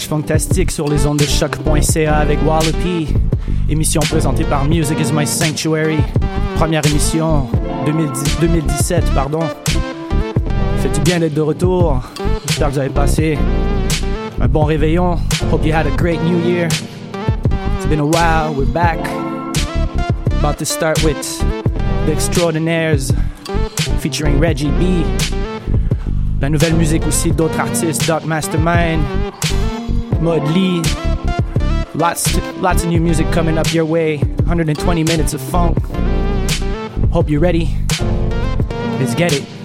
Fantastique sur les ondes de choc.ca avec Wallopy. Émission présentée par Music is My Sanctuary. Première émission 2010 2017, pardon. Fait du bien d'être de retour? J'espère que vous avez passé un bon réveillon. Hope you had a great new year. It's been a while. We're back. About to start with The Extraordinaires featuring Reggie B. La nouvelle musique aussi d'autres artistes, Doc Mastermind, Mud Lee. Lots, lots of new music coming up your way. 120 minutes of funk. Hope you're ready. Let's get it.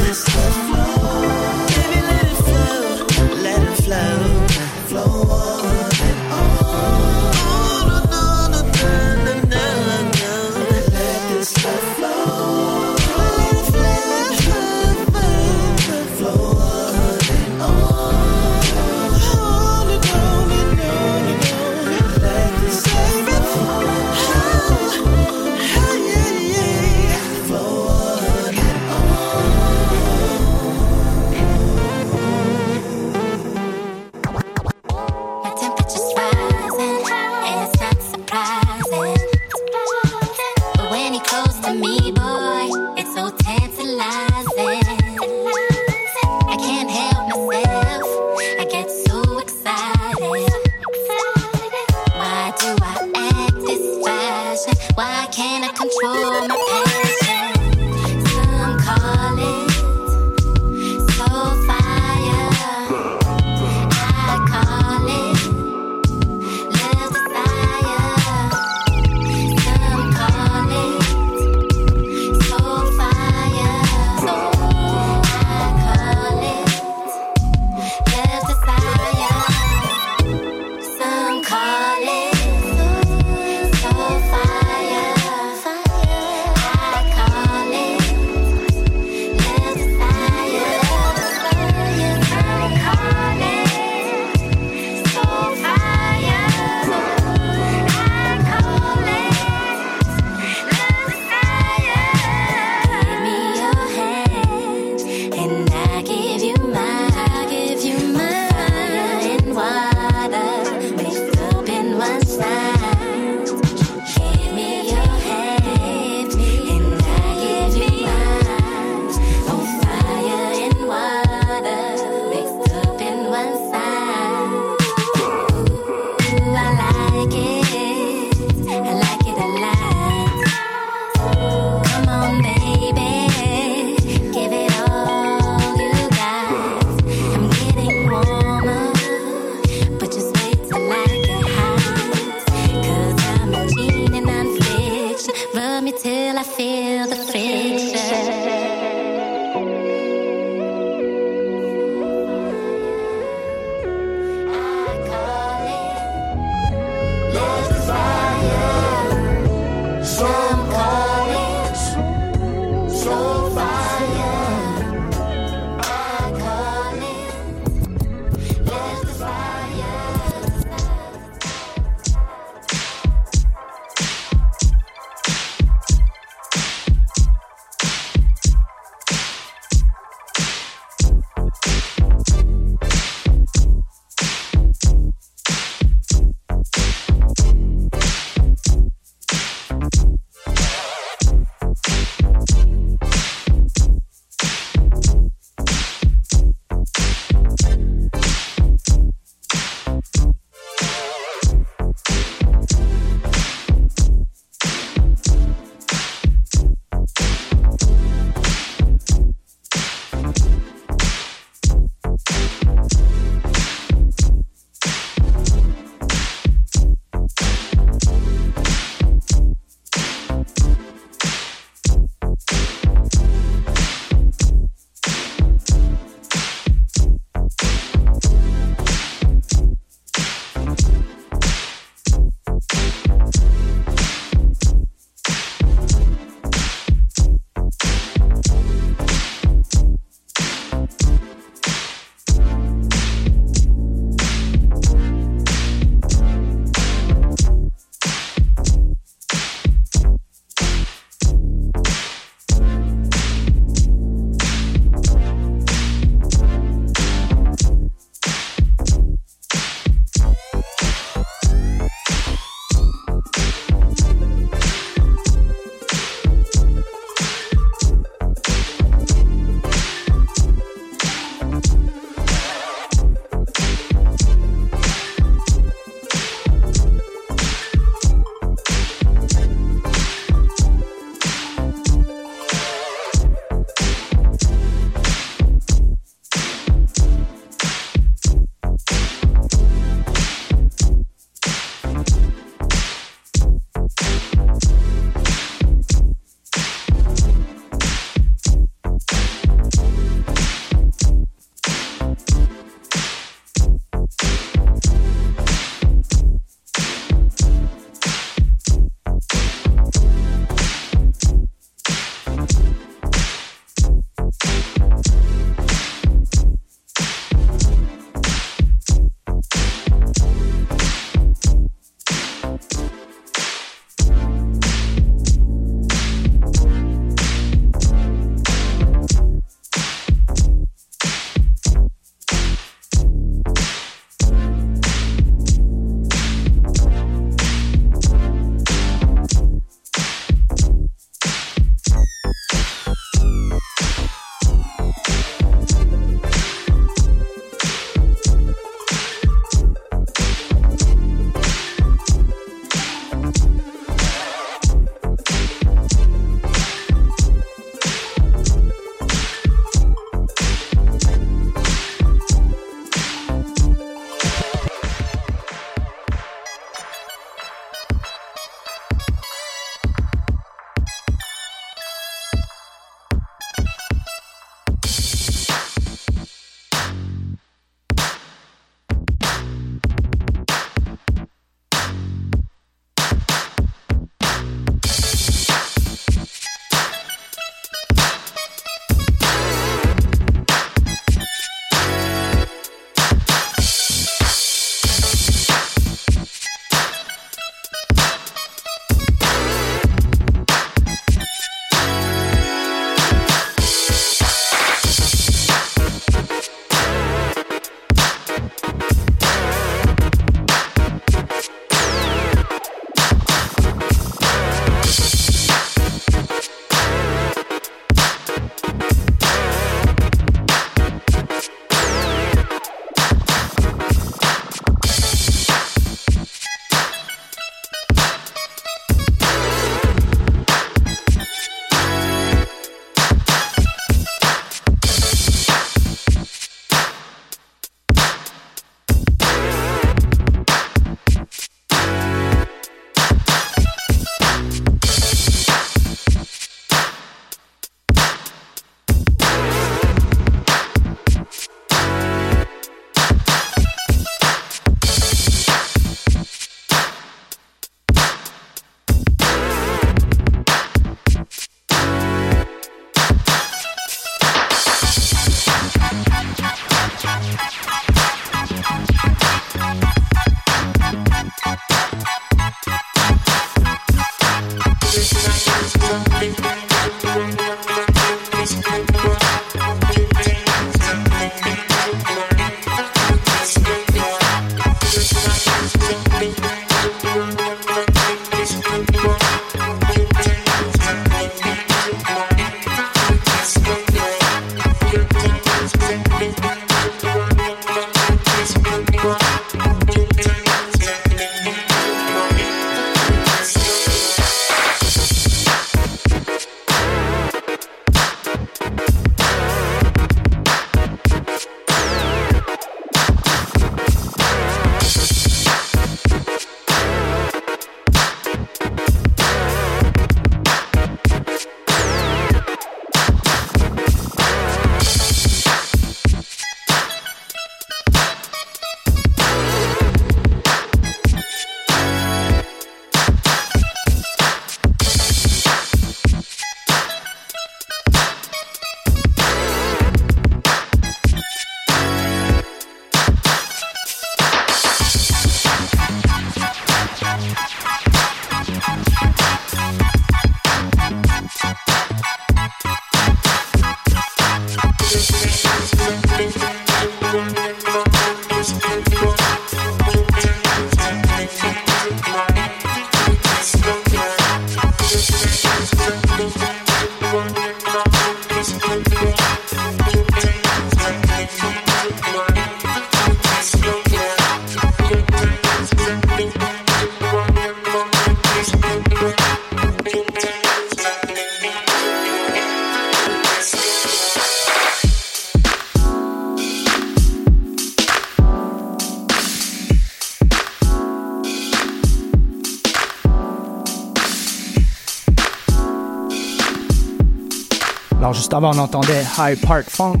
Avant, on entendait High Park Funk,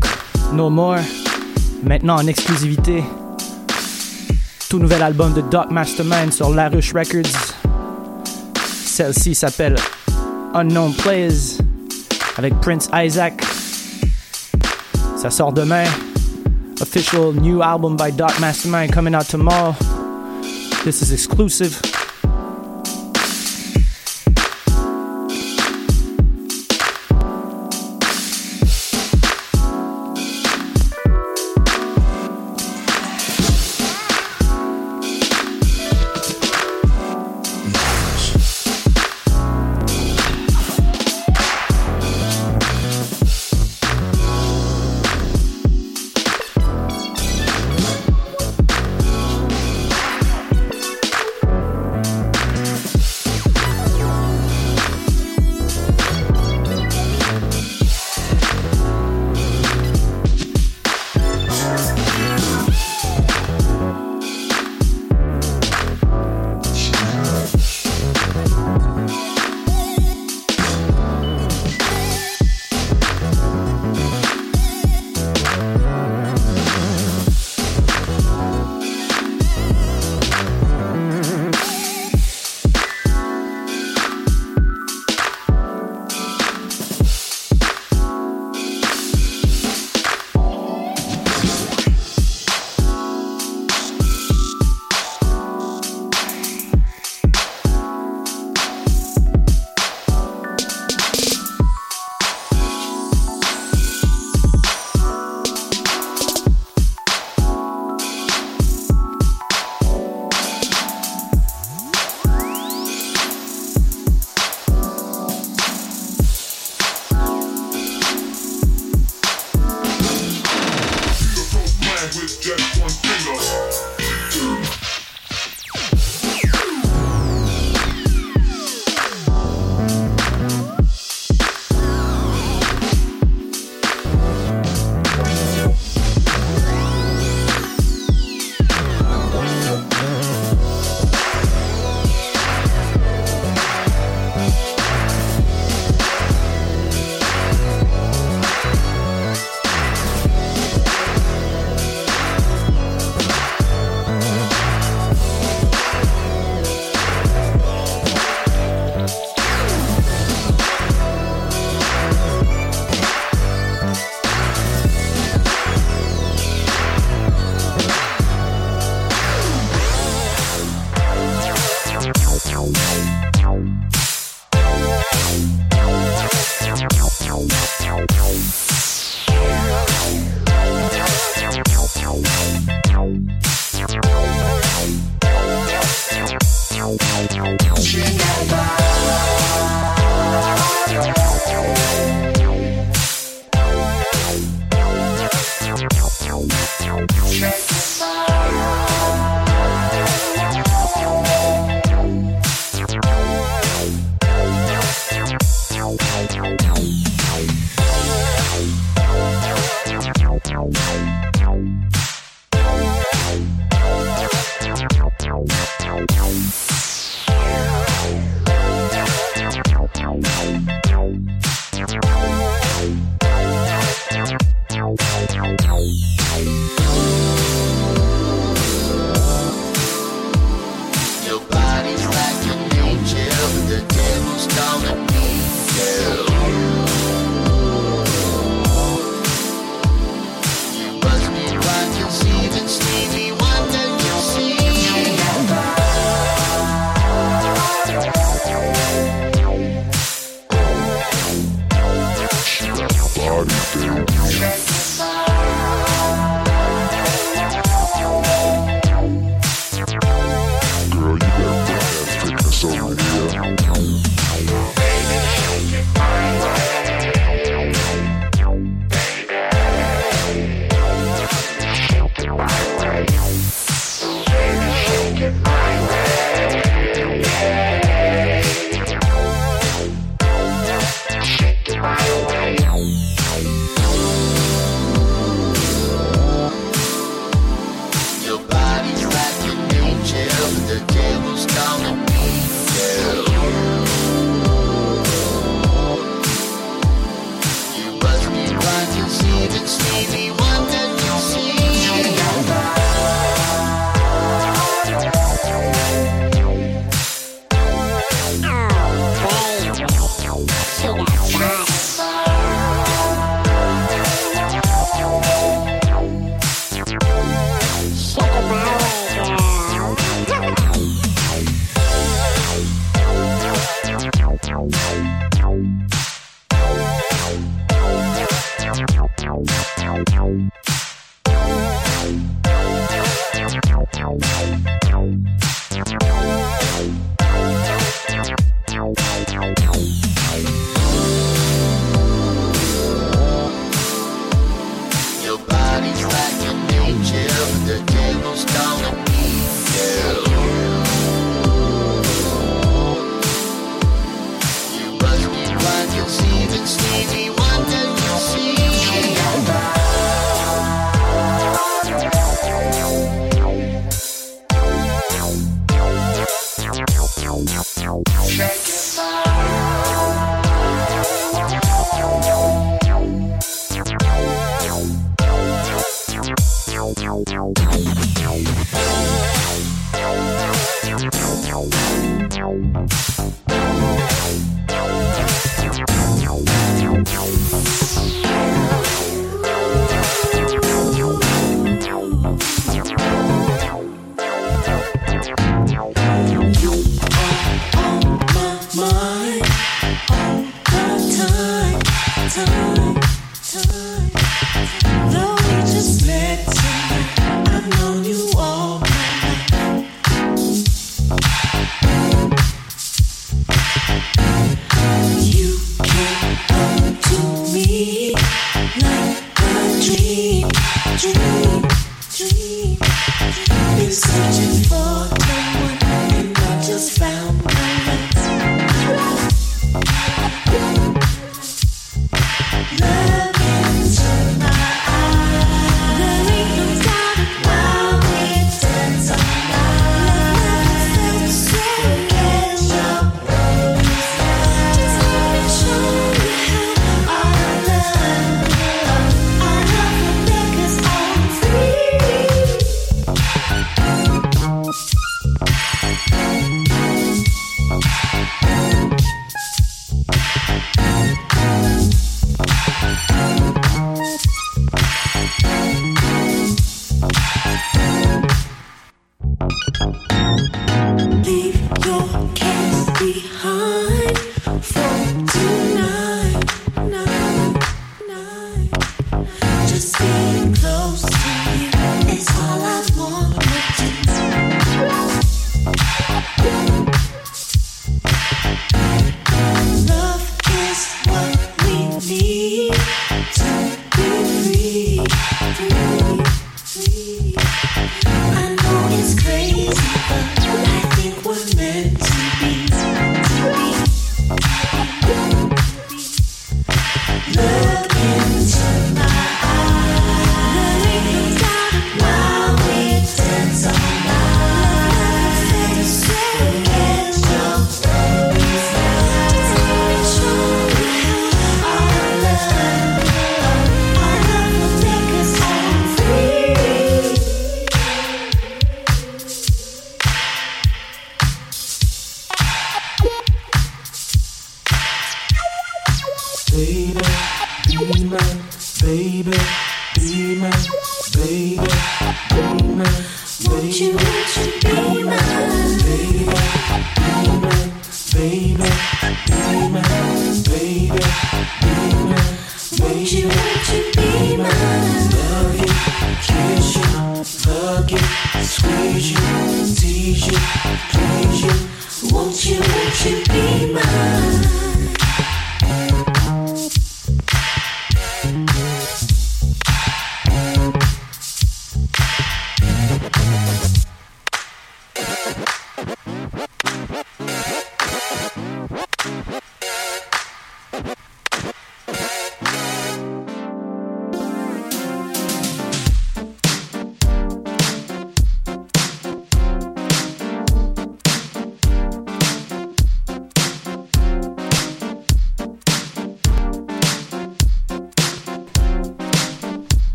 No More. Maintenant en exclusivité, tout nouvel album de Doc Mastermind sur La Ruche Records. Celle-ci s'appelle Unknown Plays avec Prince Isaac. Ça sort demain. Official new album by Doc Mastermind coming out tomorrow. This is exclusive.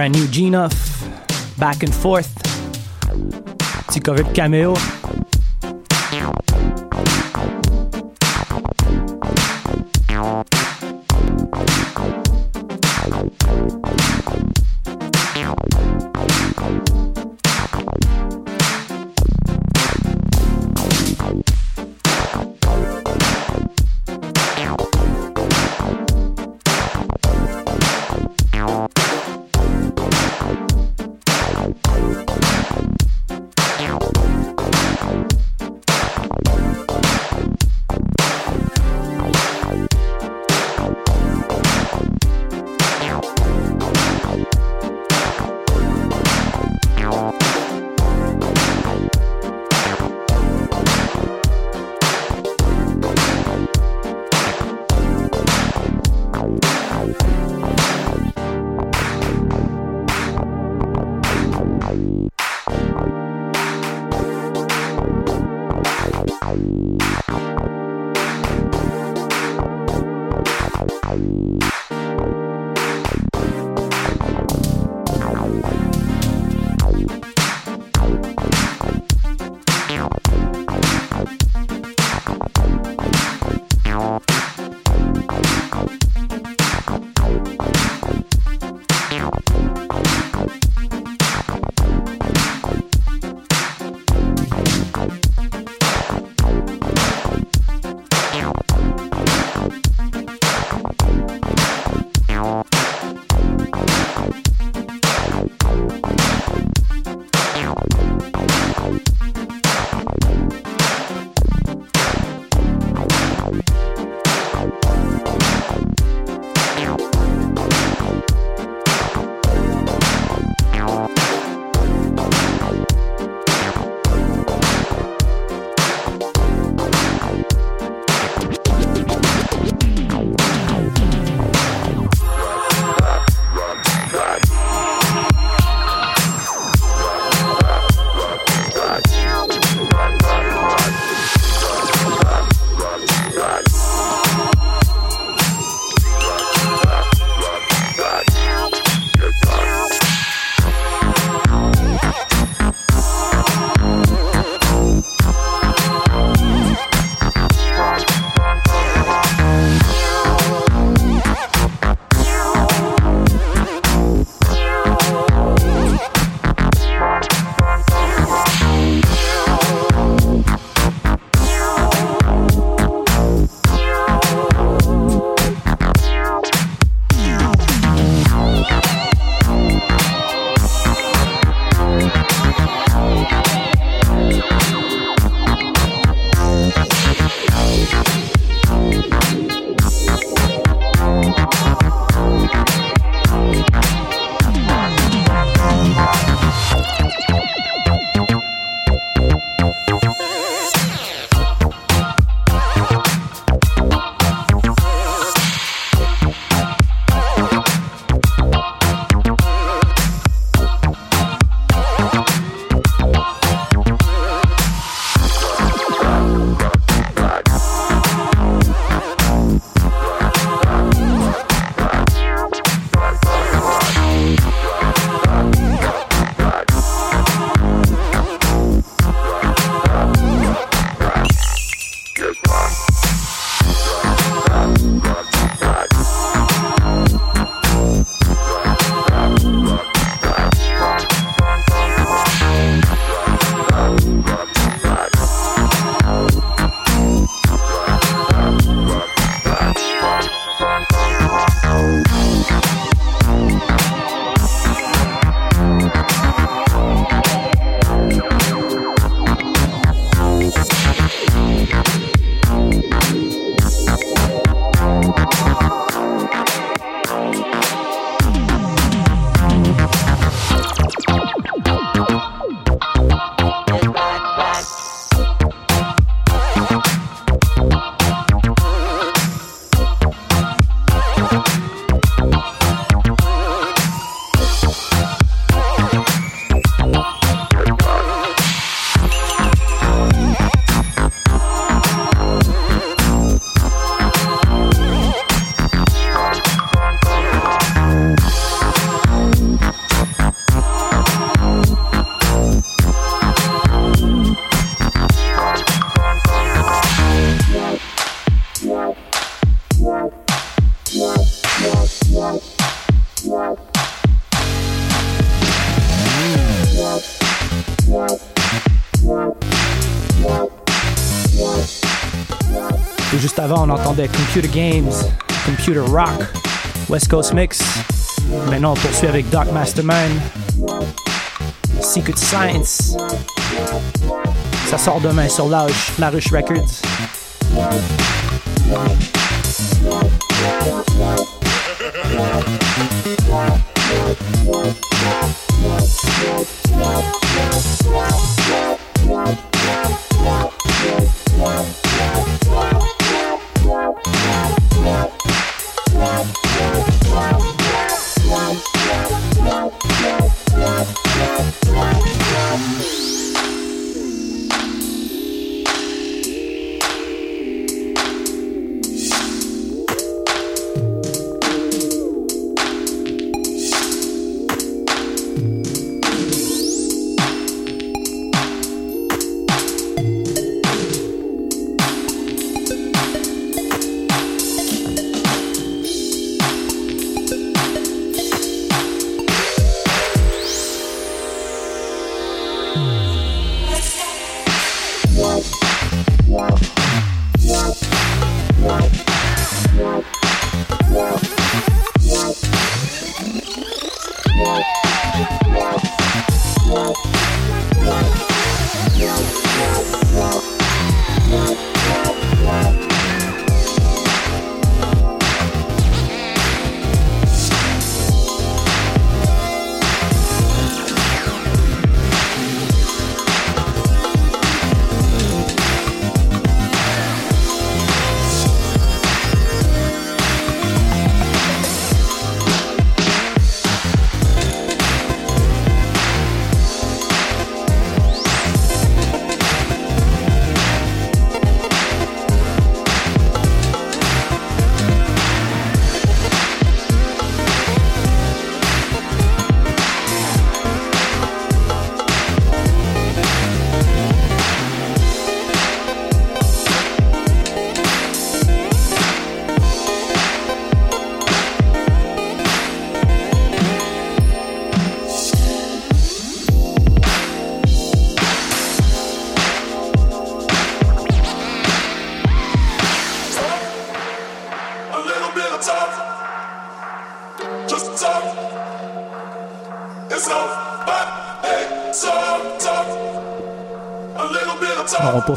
brand new Genoff, Back and Forth, petit cover de caméo. Avant, on entendait Computer Games, Computer Rock, West Coast Mix. Maintenant, on poursuit avec Doc Mastermind, Secret Science. Ça sort demain sur La Ruche Records.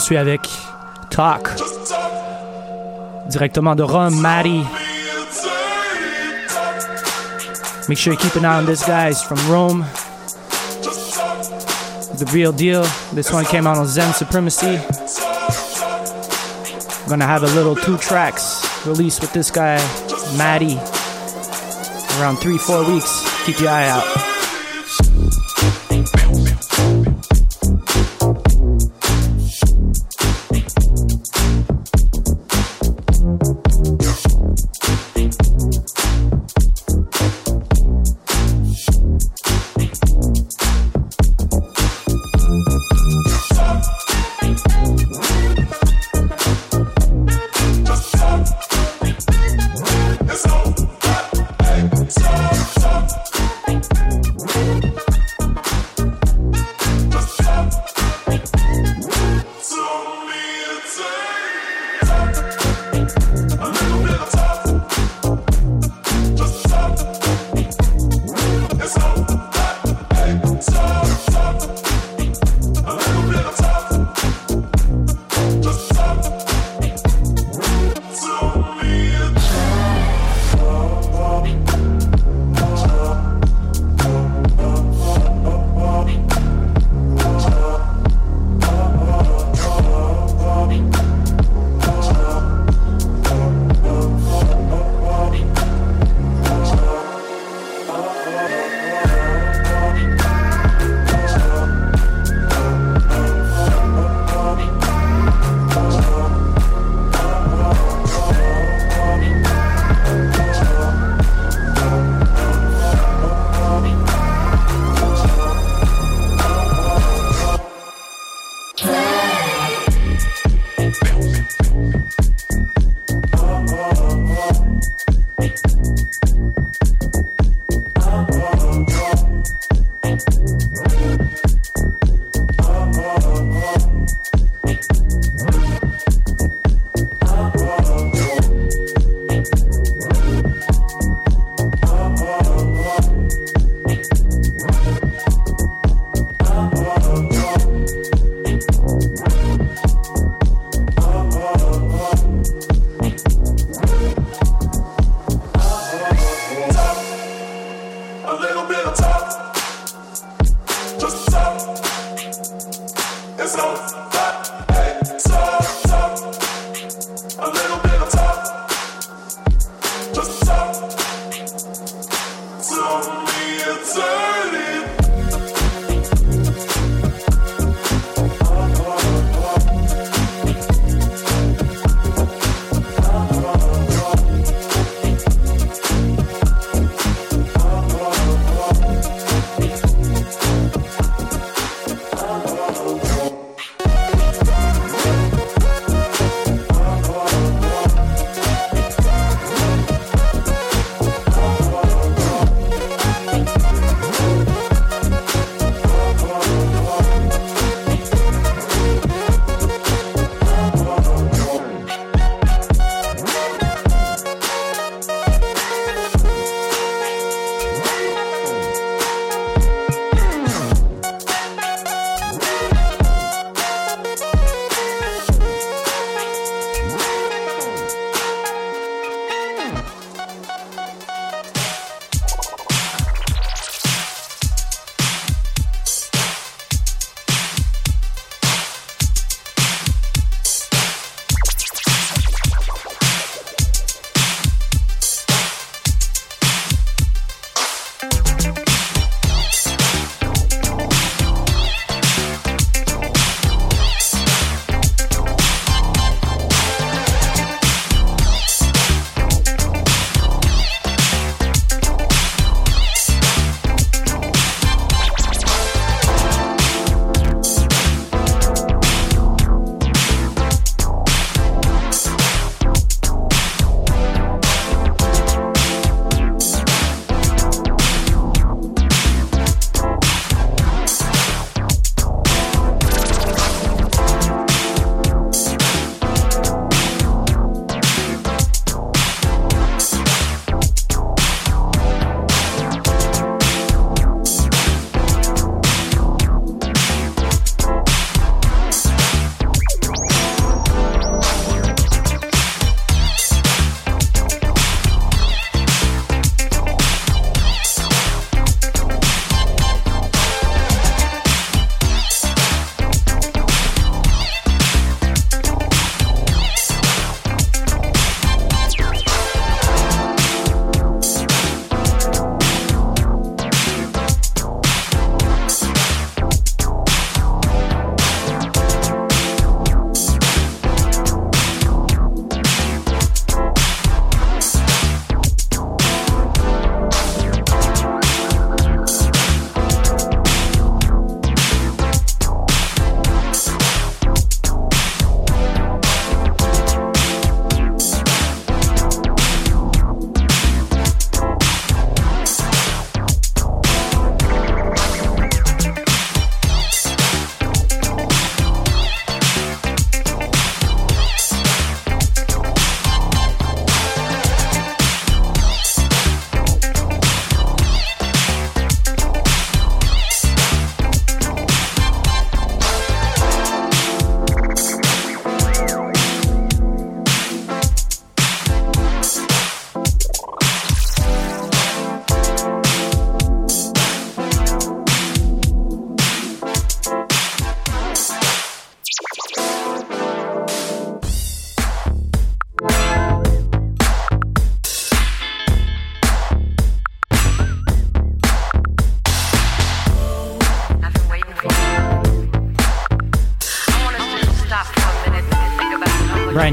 Poursuit avec Talk, directement de Rome, Maddie. Make sure you keep an eye on this guy. He's from Rome. The real deal. This one came out on Zen Supremacy. I'm gonna have a little two tracks released with this guy, Maddie. Around three, four weeks. Keep your eye out.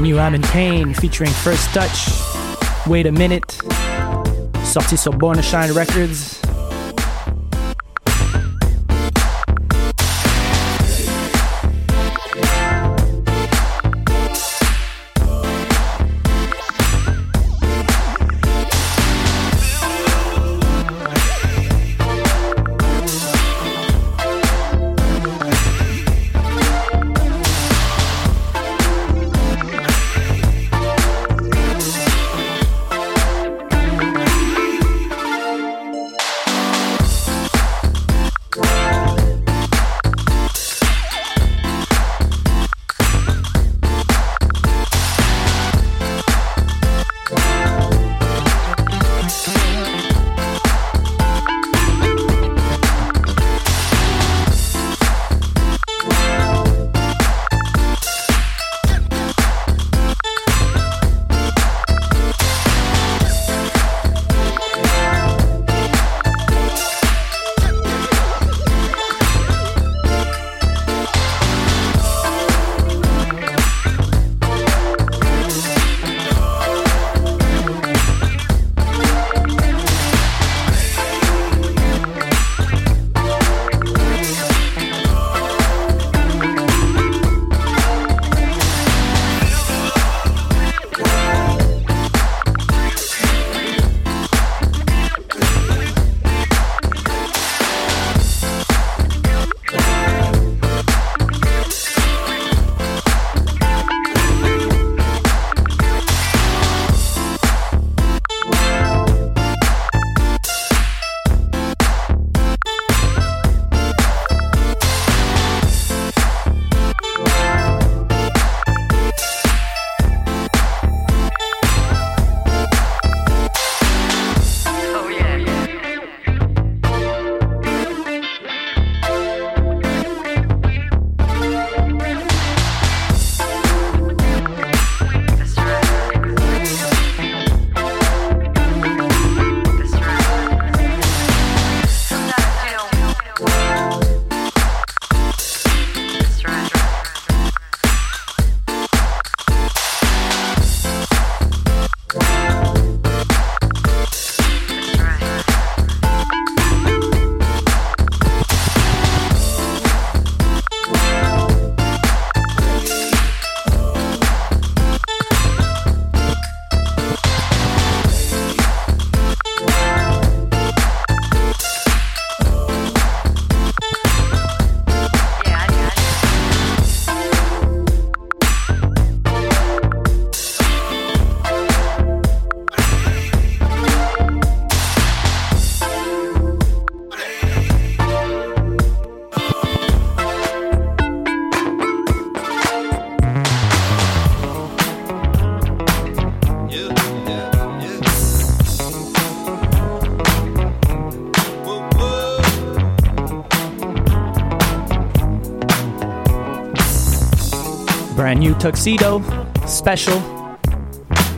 Brand new Am in Pain featuring First Touch. Wait a minute. Sorti sur Born to Shine Records. Brand new tuxedo, special.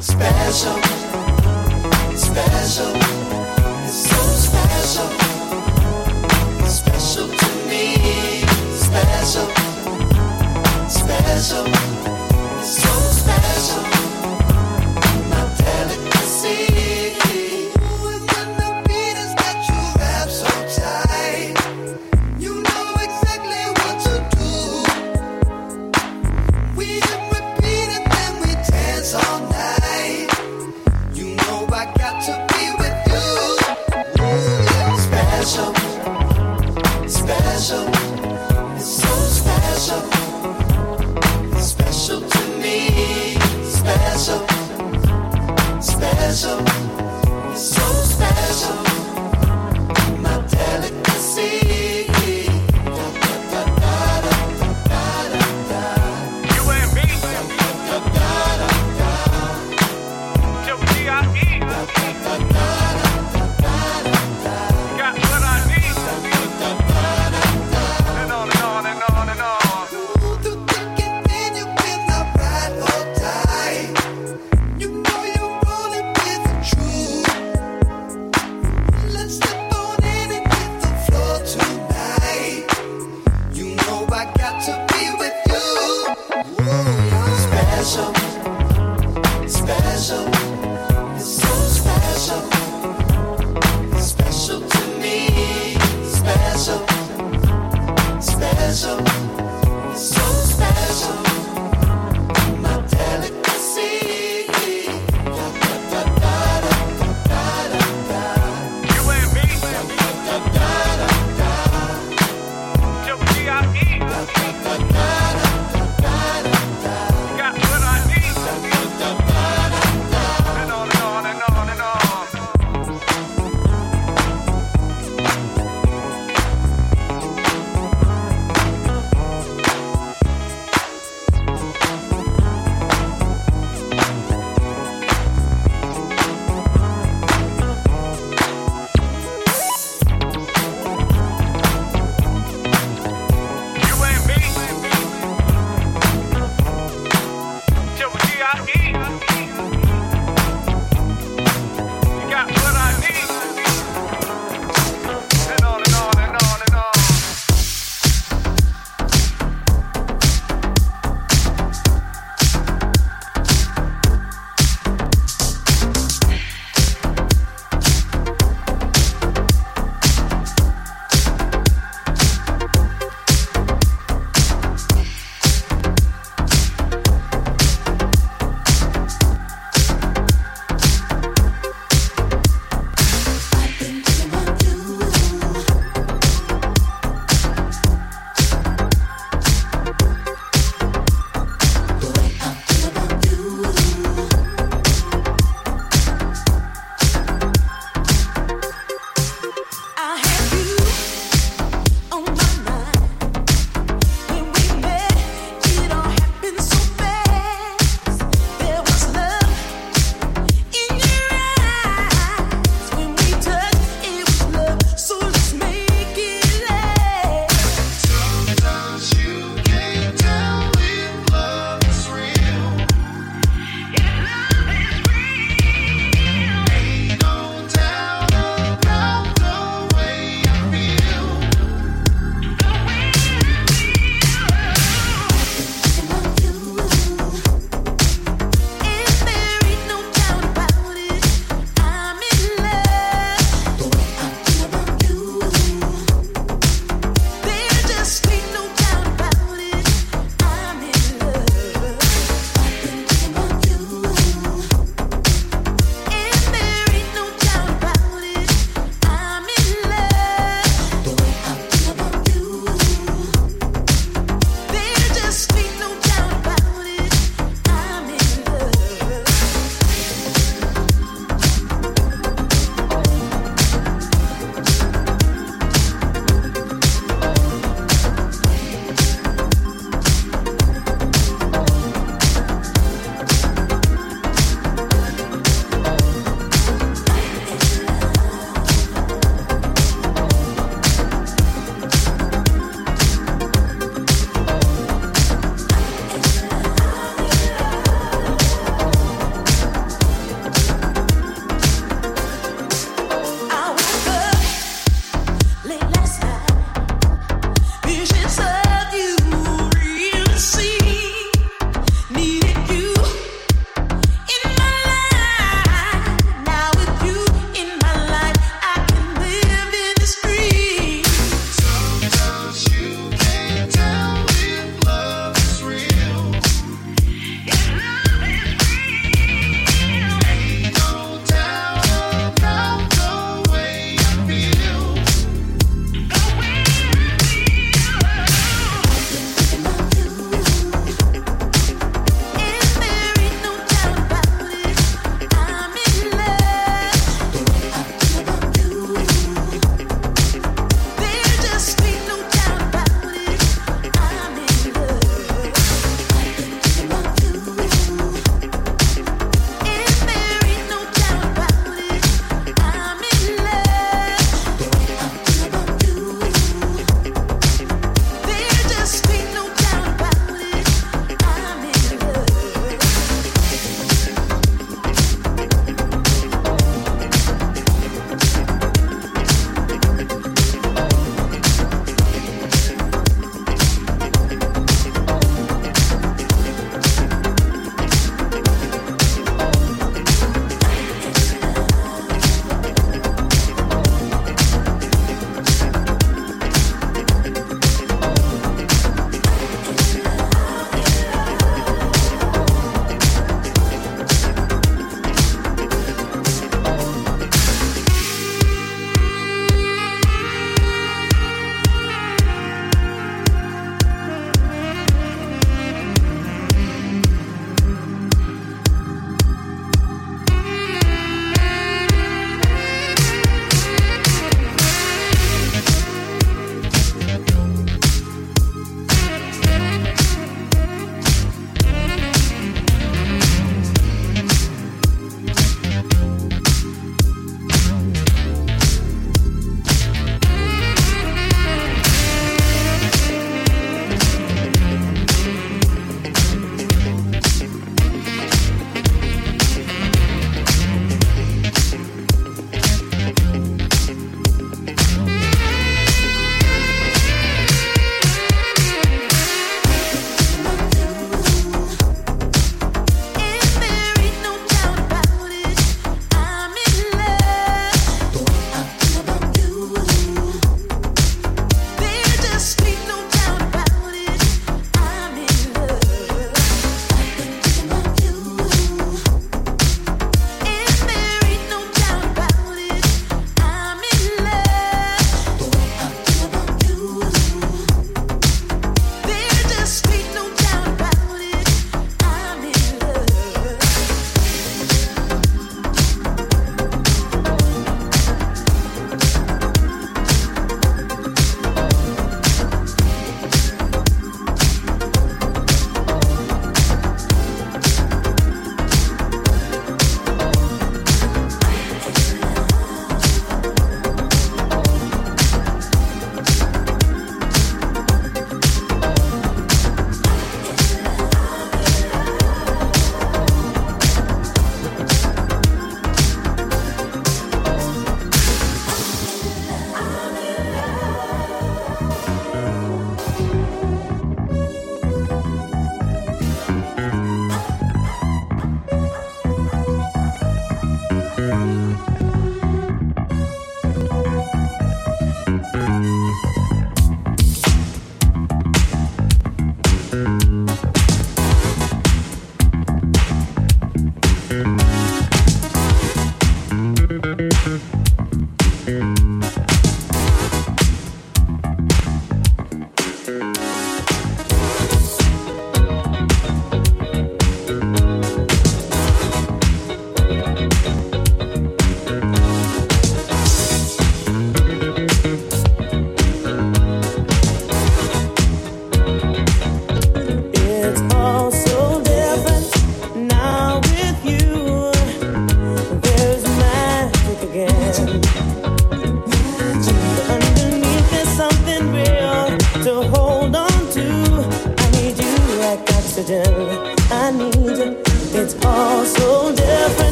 Special, special,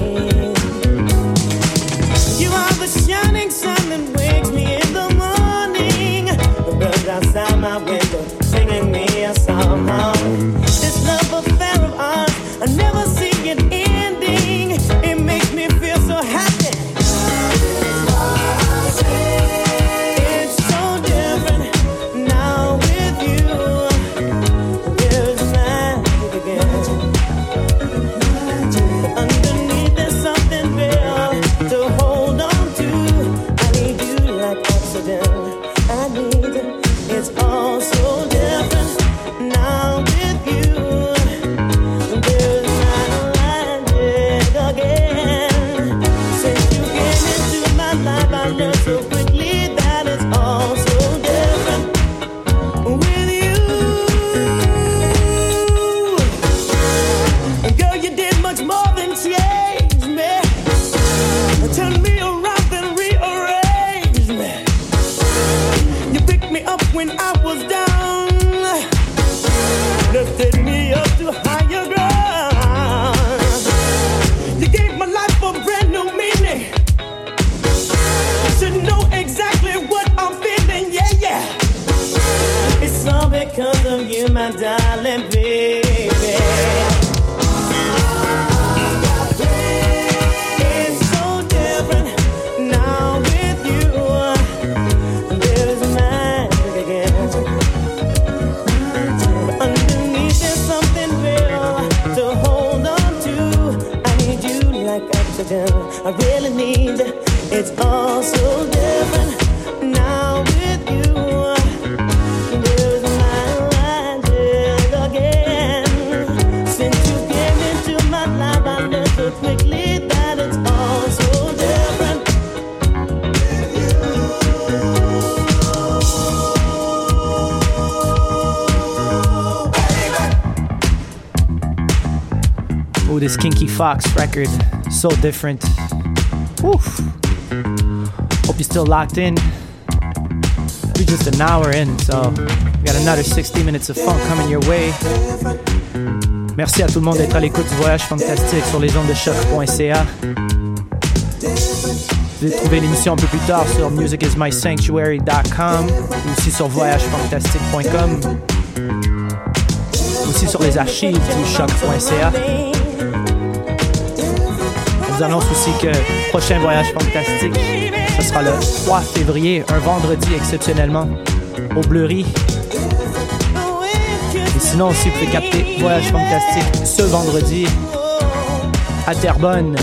day. so different. Oof. Hope you're still locked in. We're just an hour in, so we got another 60 minutes of fun coming your way. Merci à tout le monde d'être à l'écoute du voyage fantastique sur les ondes de choc.ca. Vous pouvez trouver l'émission un peu plus tard sur musicismysanctuary.com ou aussi sur voyagefantastique.com. Aussi sur les archives du choc.ca. Je vous annonce aussi que prochain voyage fantastique, ce sera le 3 février, un vendredi exceptionnellement, au Bleury. Et sinon aussi, vous pouvez capter Voyage fantastique ce vendredi à Terrebonne,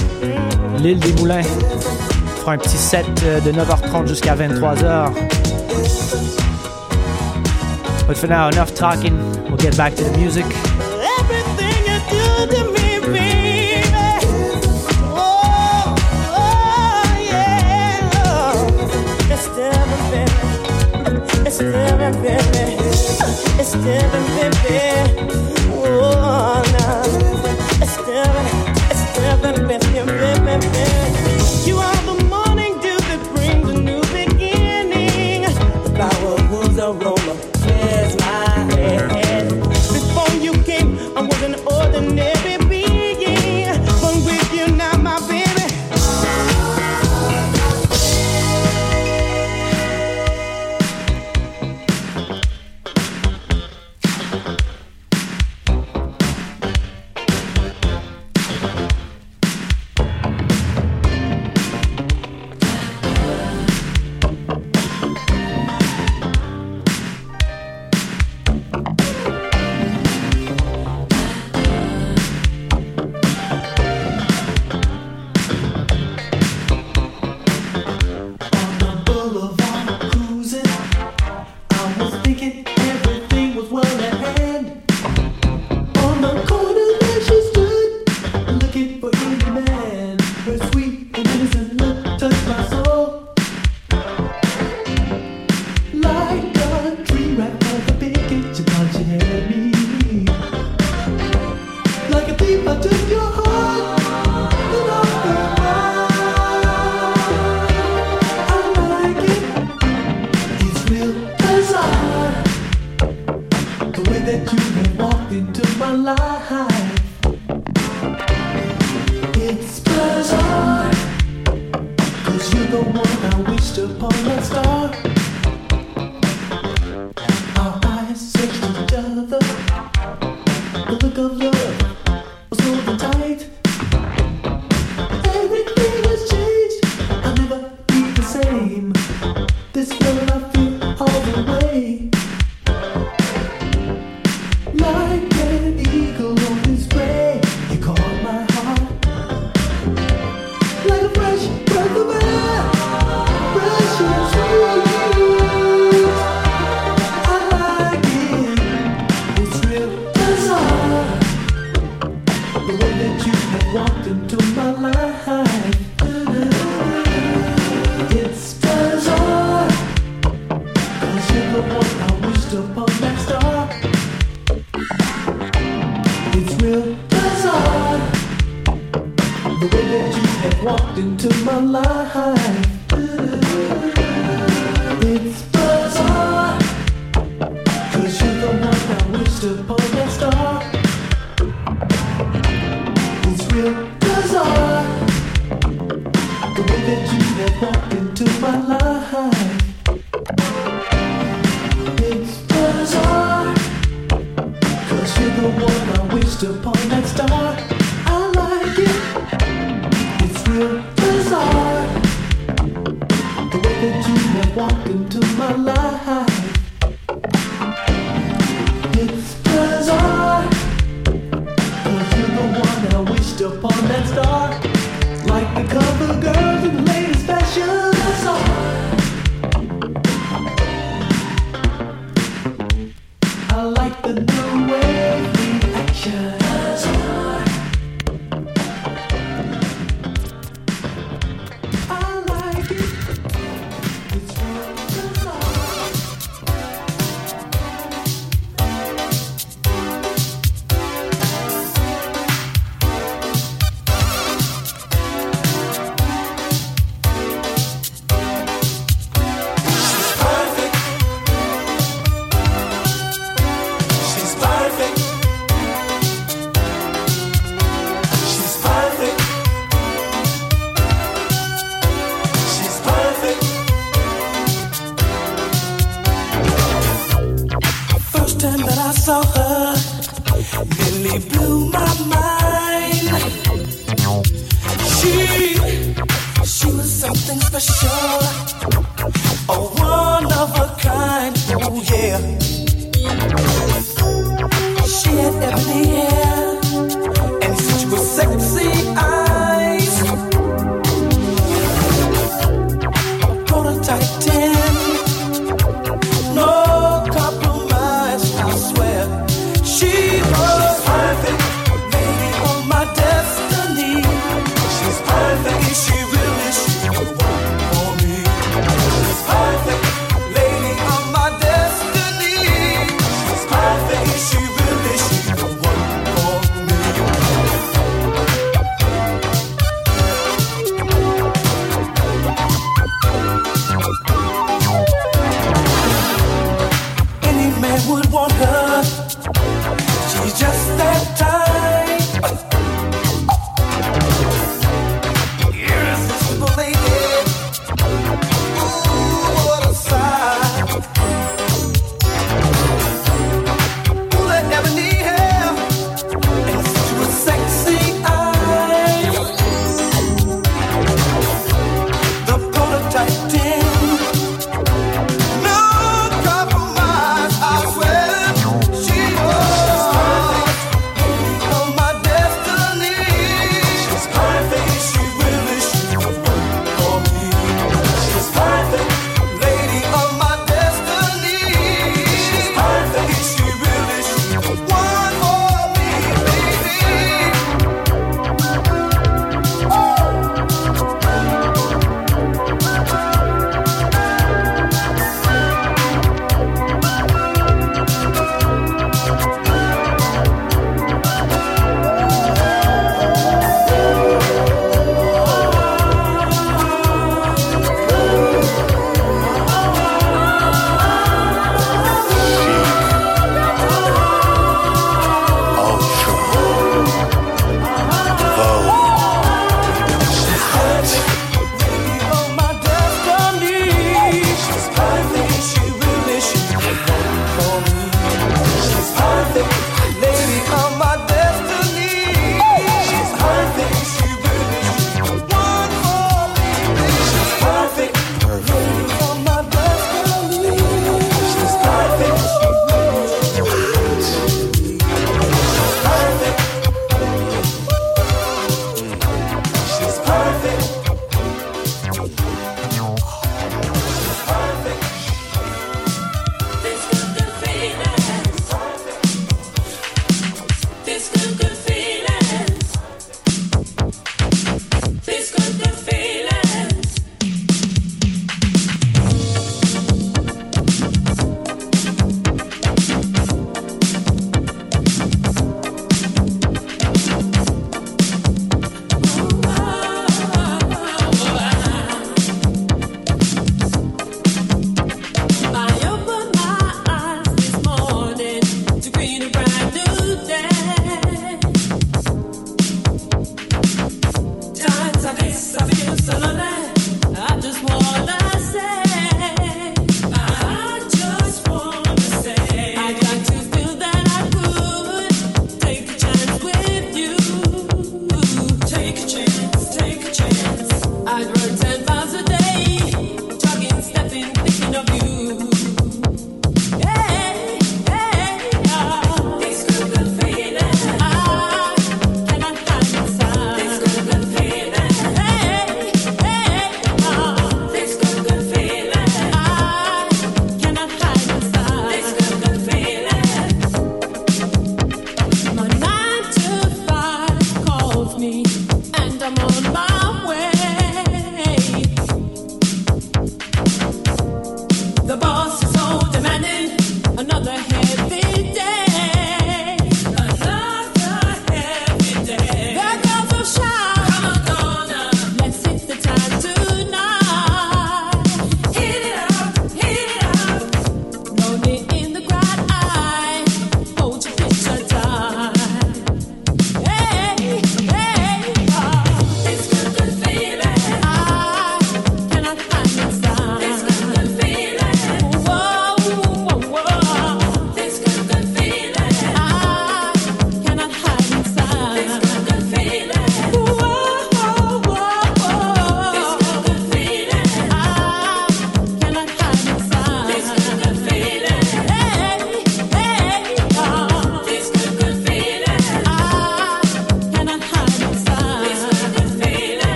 l'île des Moulins. On fera un petit set euh, de 9h30 jusqu'à 23h. But for now, enough talking. We'll get back to the music. Never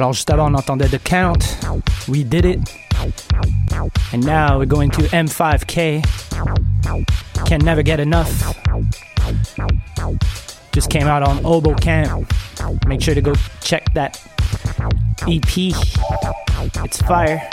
Alors juste avant, on entendait The Count. We did it. And now we're going to M5K. Can never get enough. Just came out on Obo Camp. Make sure to go check that EP. It's fire.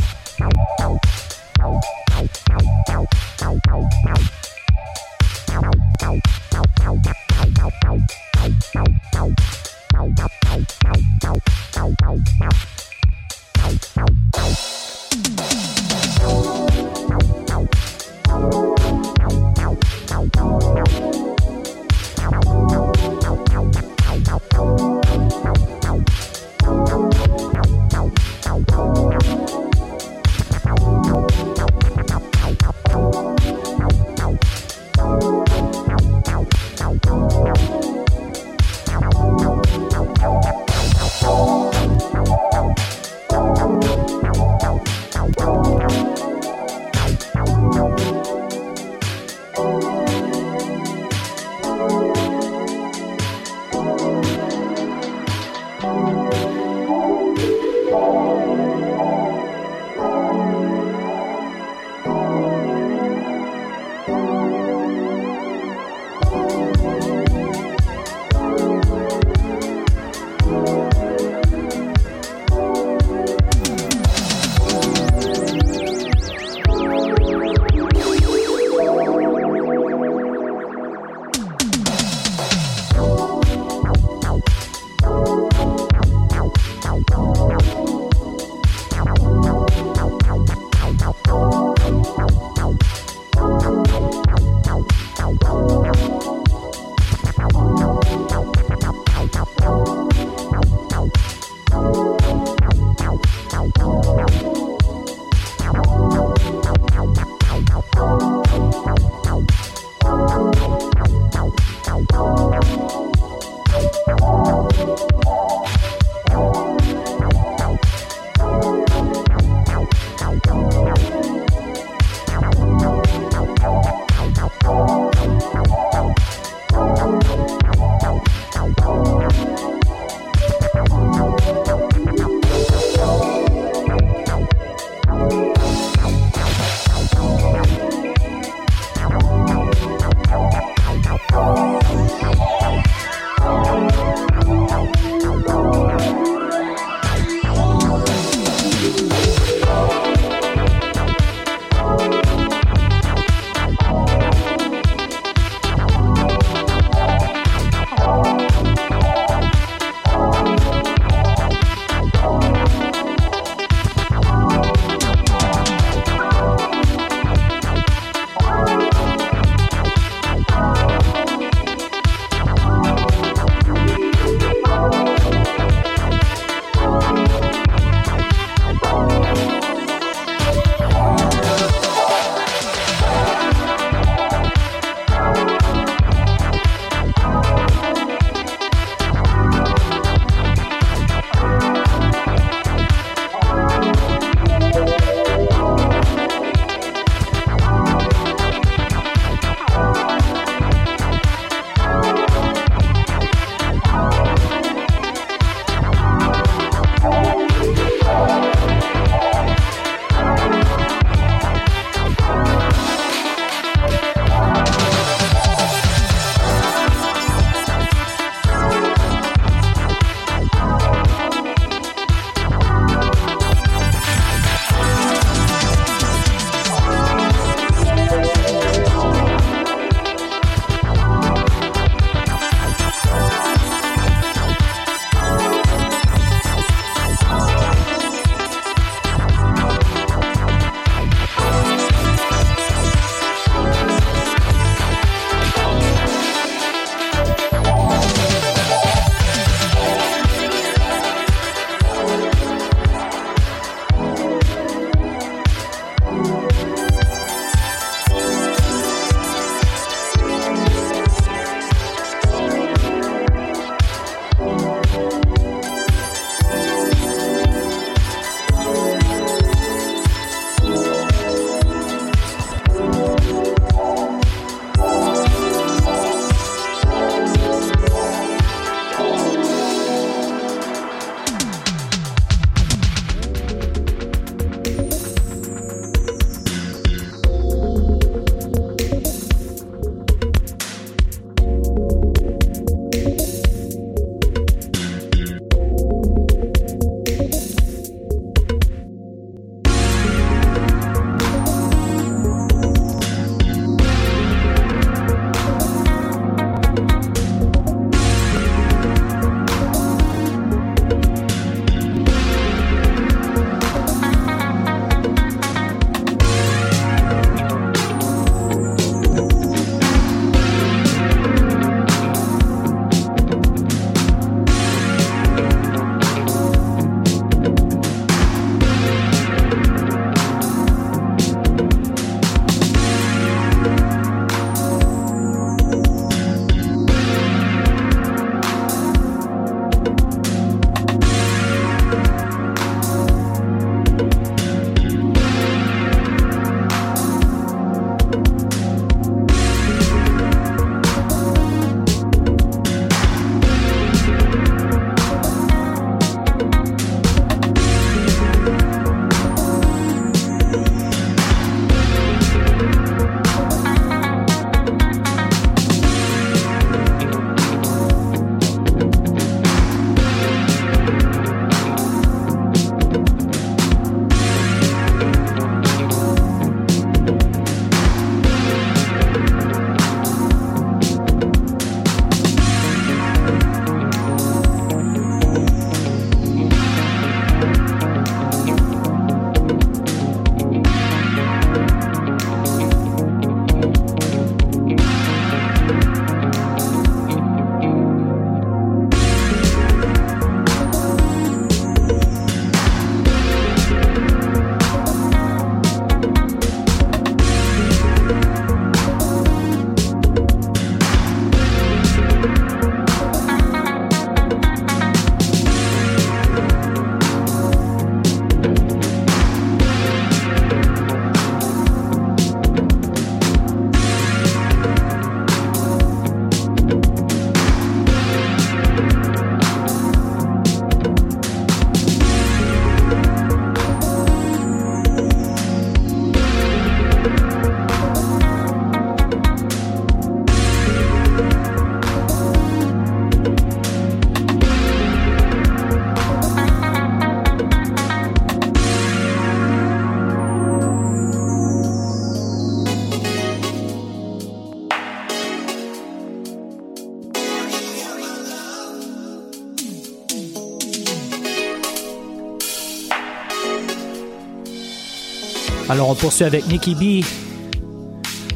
Alors on poursuit avec Nikki B.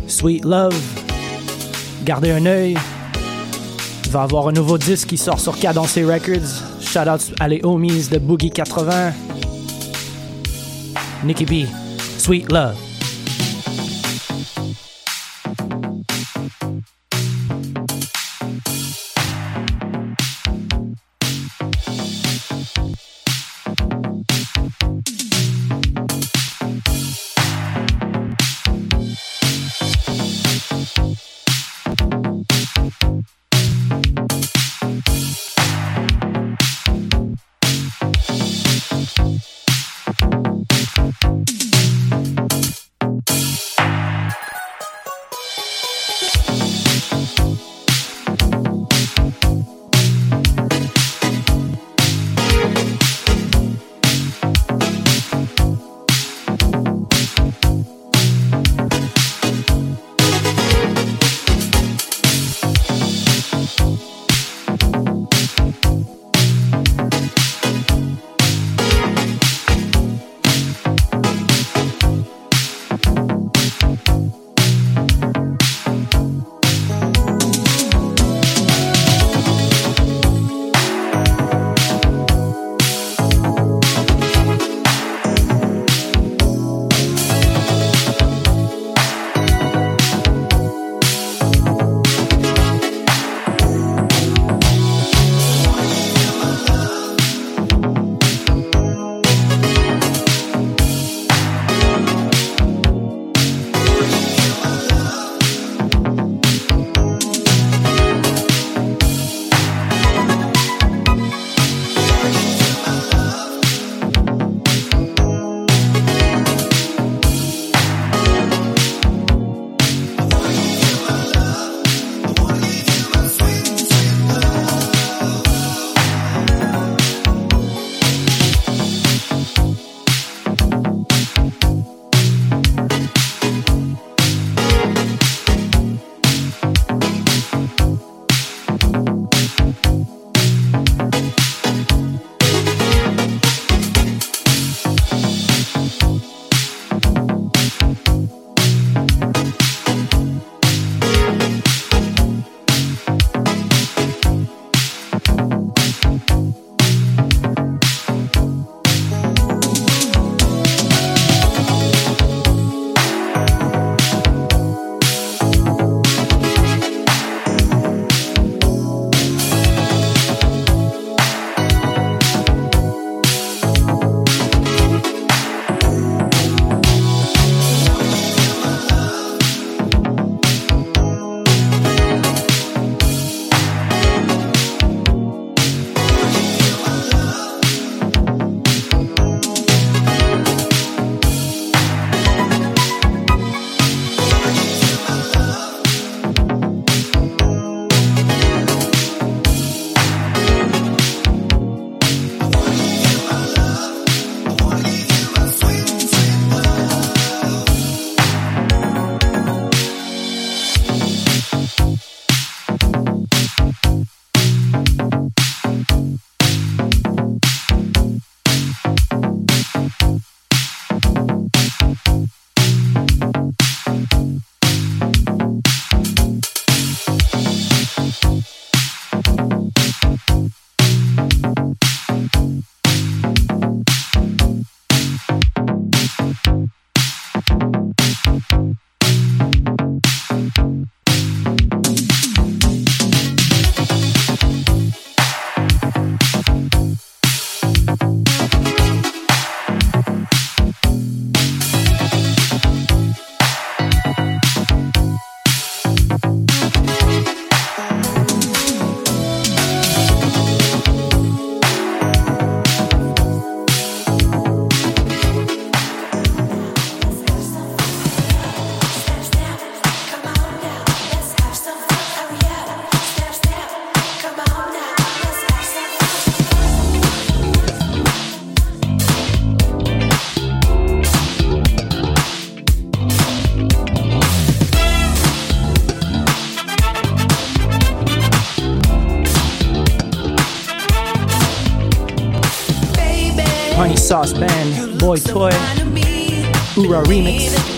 Sweet Love. Gardez un œil. Il va avoir un nouveau disque qui sort sur Cadencé Records. Shout out à les homies de Boogie 80. Nikki B. Sweet Love. Sauce Band, Boy Toy, Ura remix.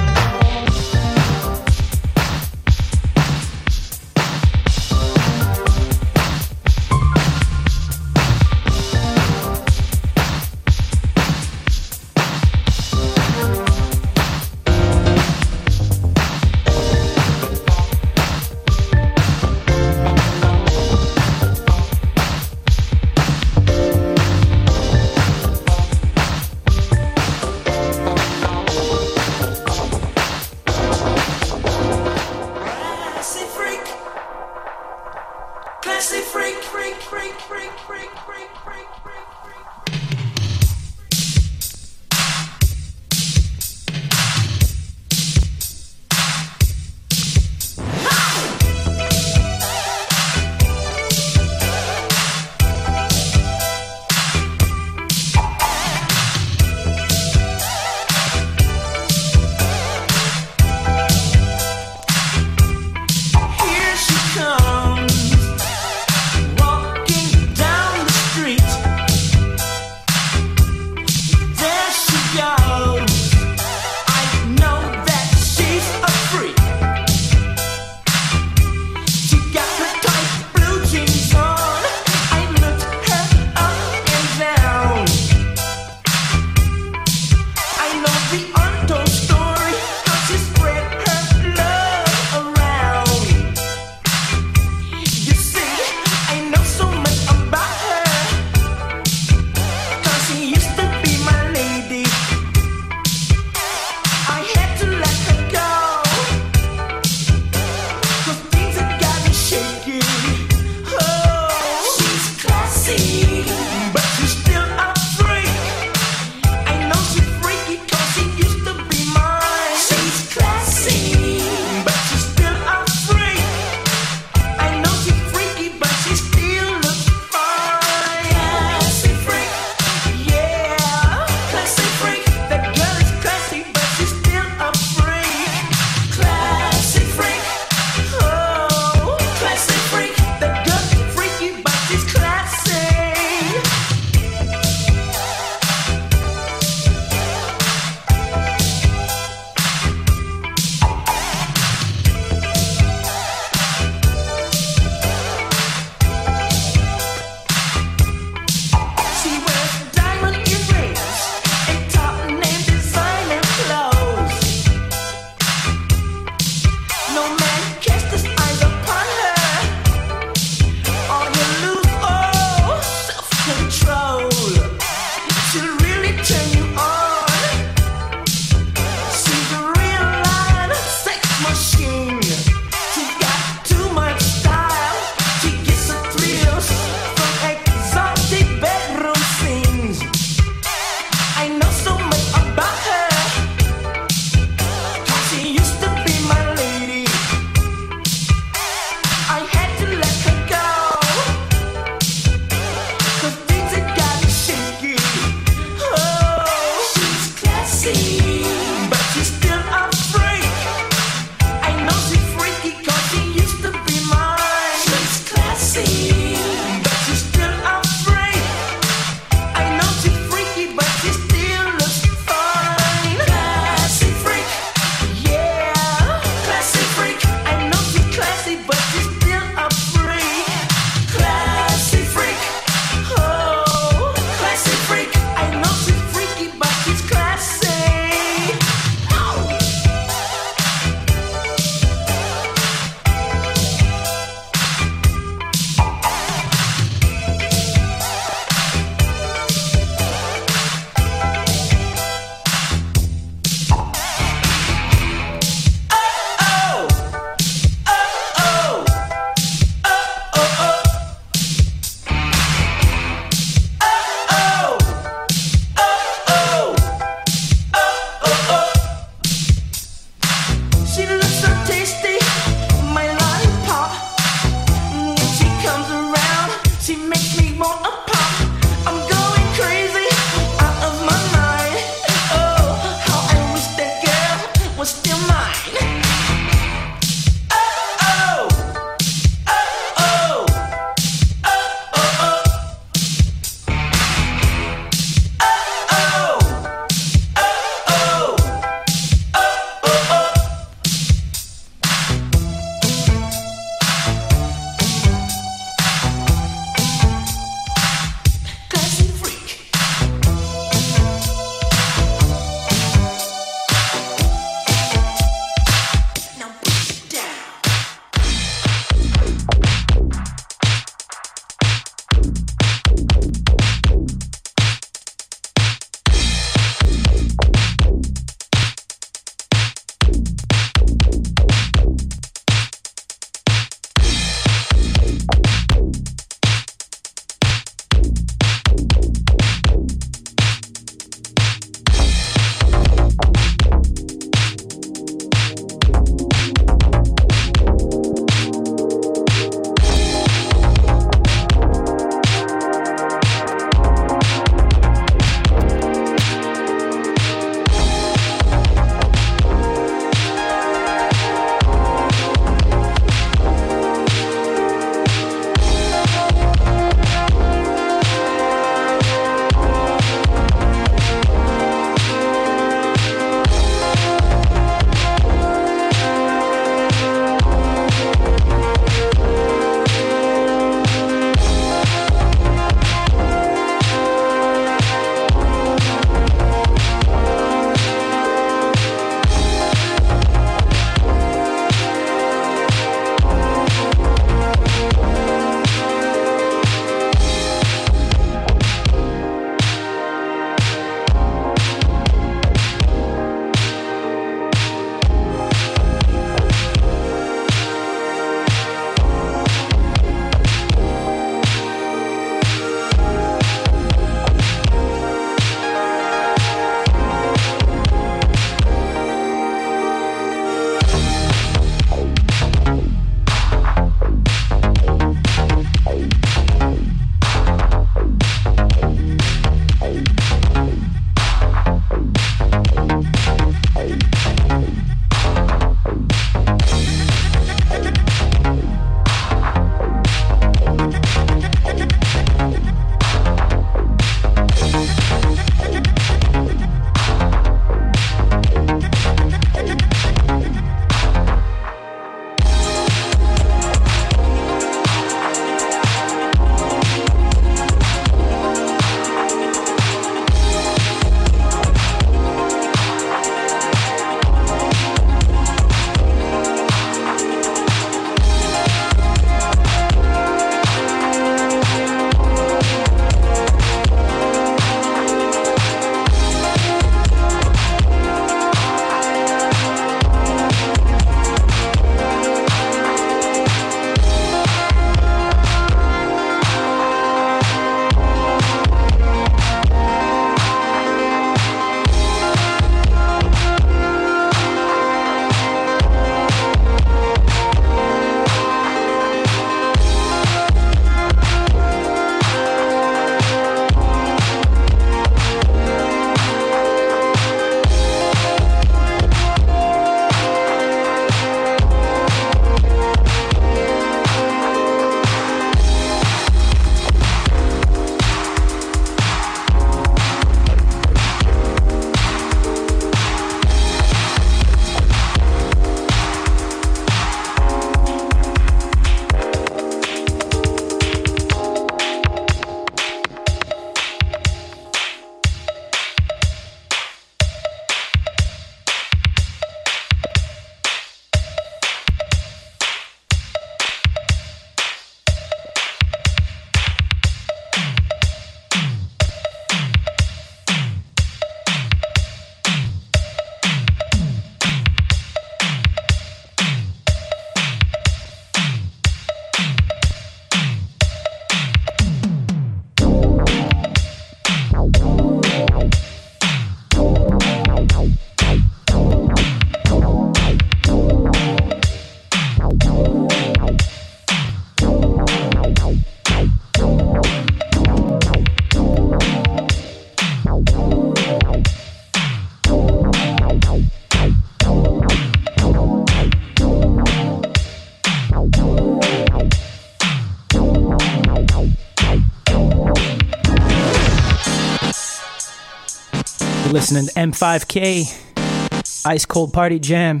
Listening to M5K, Ice Cold Party Jam.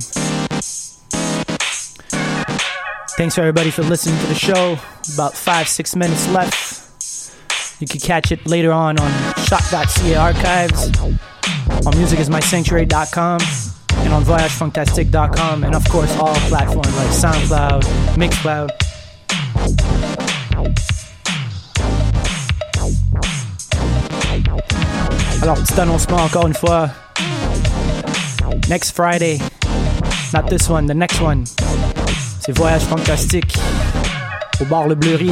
Thanks for everybody for listening to the show. About five, six minutes left. You can catch it later on on shock.ca archives, on musicismysanctuary.com, and on voyagefantastique.com, and of course all platforms like SoundCloud, Mixcloud. Alors, petit annoncement encore une fois. Next Friday, not this one, the next one, c'est Voyage Fantastique au bar Le Bleury.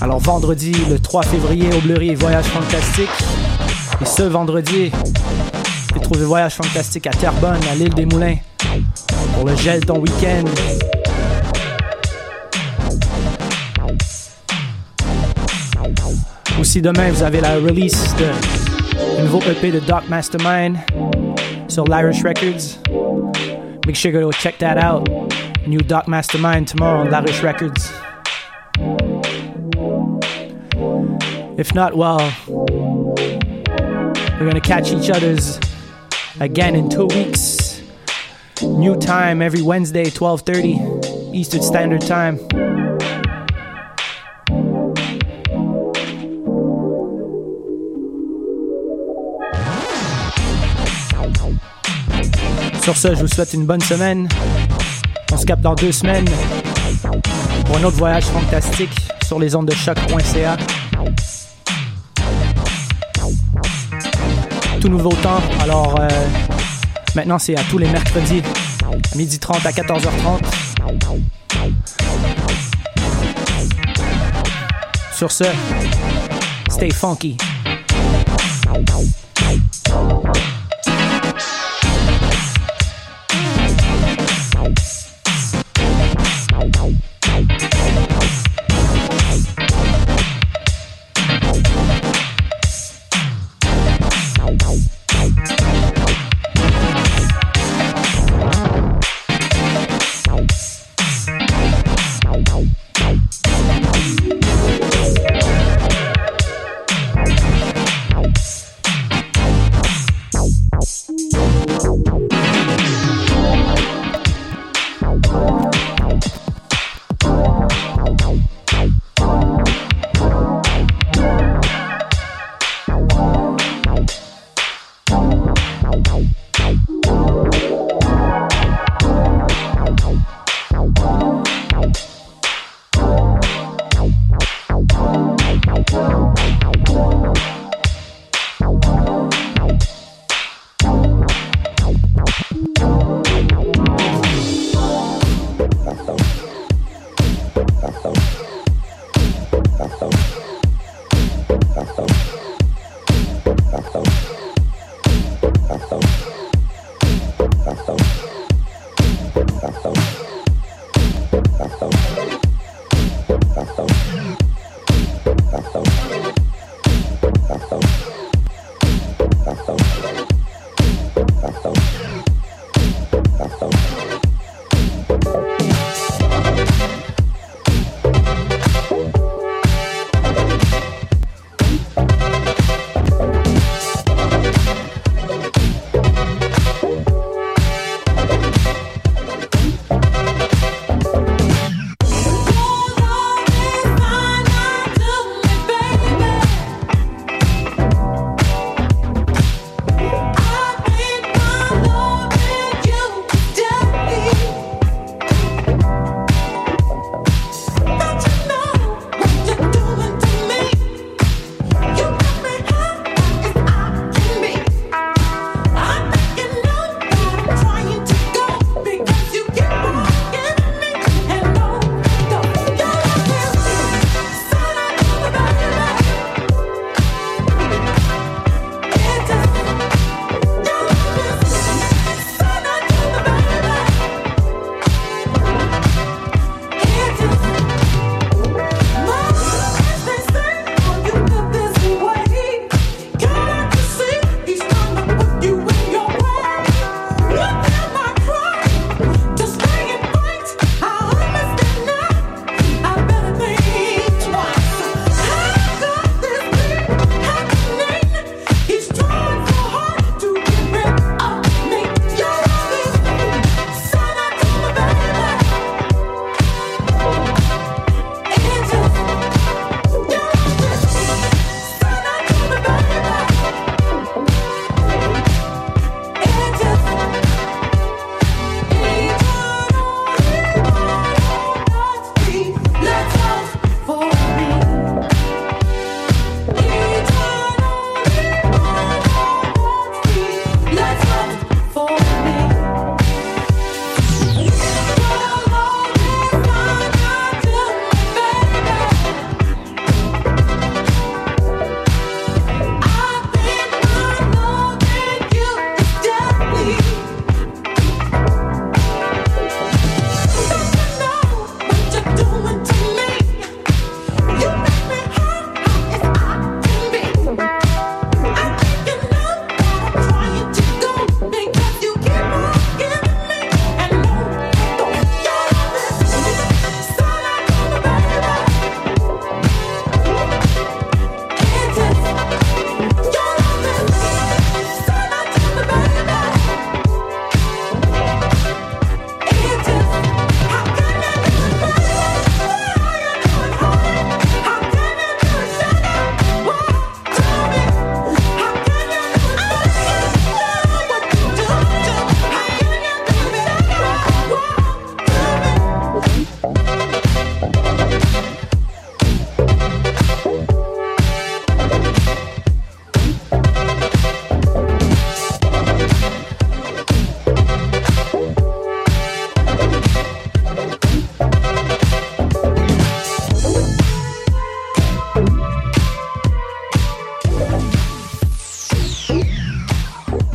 Alors, vendredi, le 3 février, au Bleury, Voyage Fantastique. Et ce vendredi, j'ai trouvé Voyage Fantastique à Terrebonne, à l'île des Moulins, pour le gel ton week-end. Aussi demain, vous avez la release de nouveau EP de Doc Mastermind sur l'Irish Records. Make sure to go check that out. New Doc Mastermind tomorrow on l'Irish Records. If not, well, we're gonna catch each other's again in two weeks. New time every Wednesday, 12:30 Eastern Standard Time. Sur ce, je vous souhaite une bonne semaine. On se capte dans deux semaines pour un autre voyage fantastique sur les ondes de choc.ca. Tout nouveau temps. Alors, euh, maintenant, c'est à tous les mercredis, à 12h30 à 14h30. Sur ce, stay funky.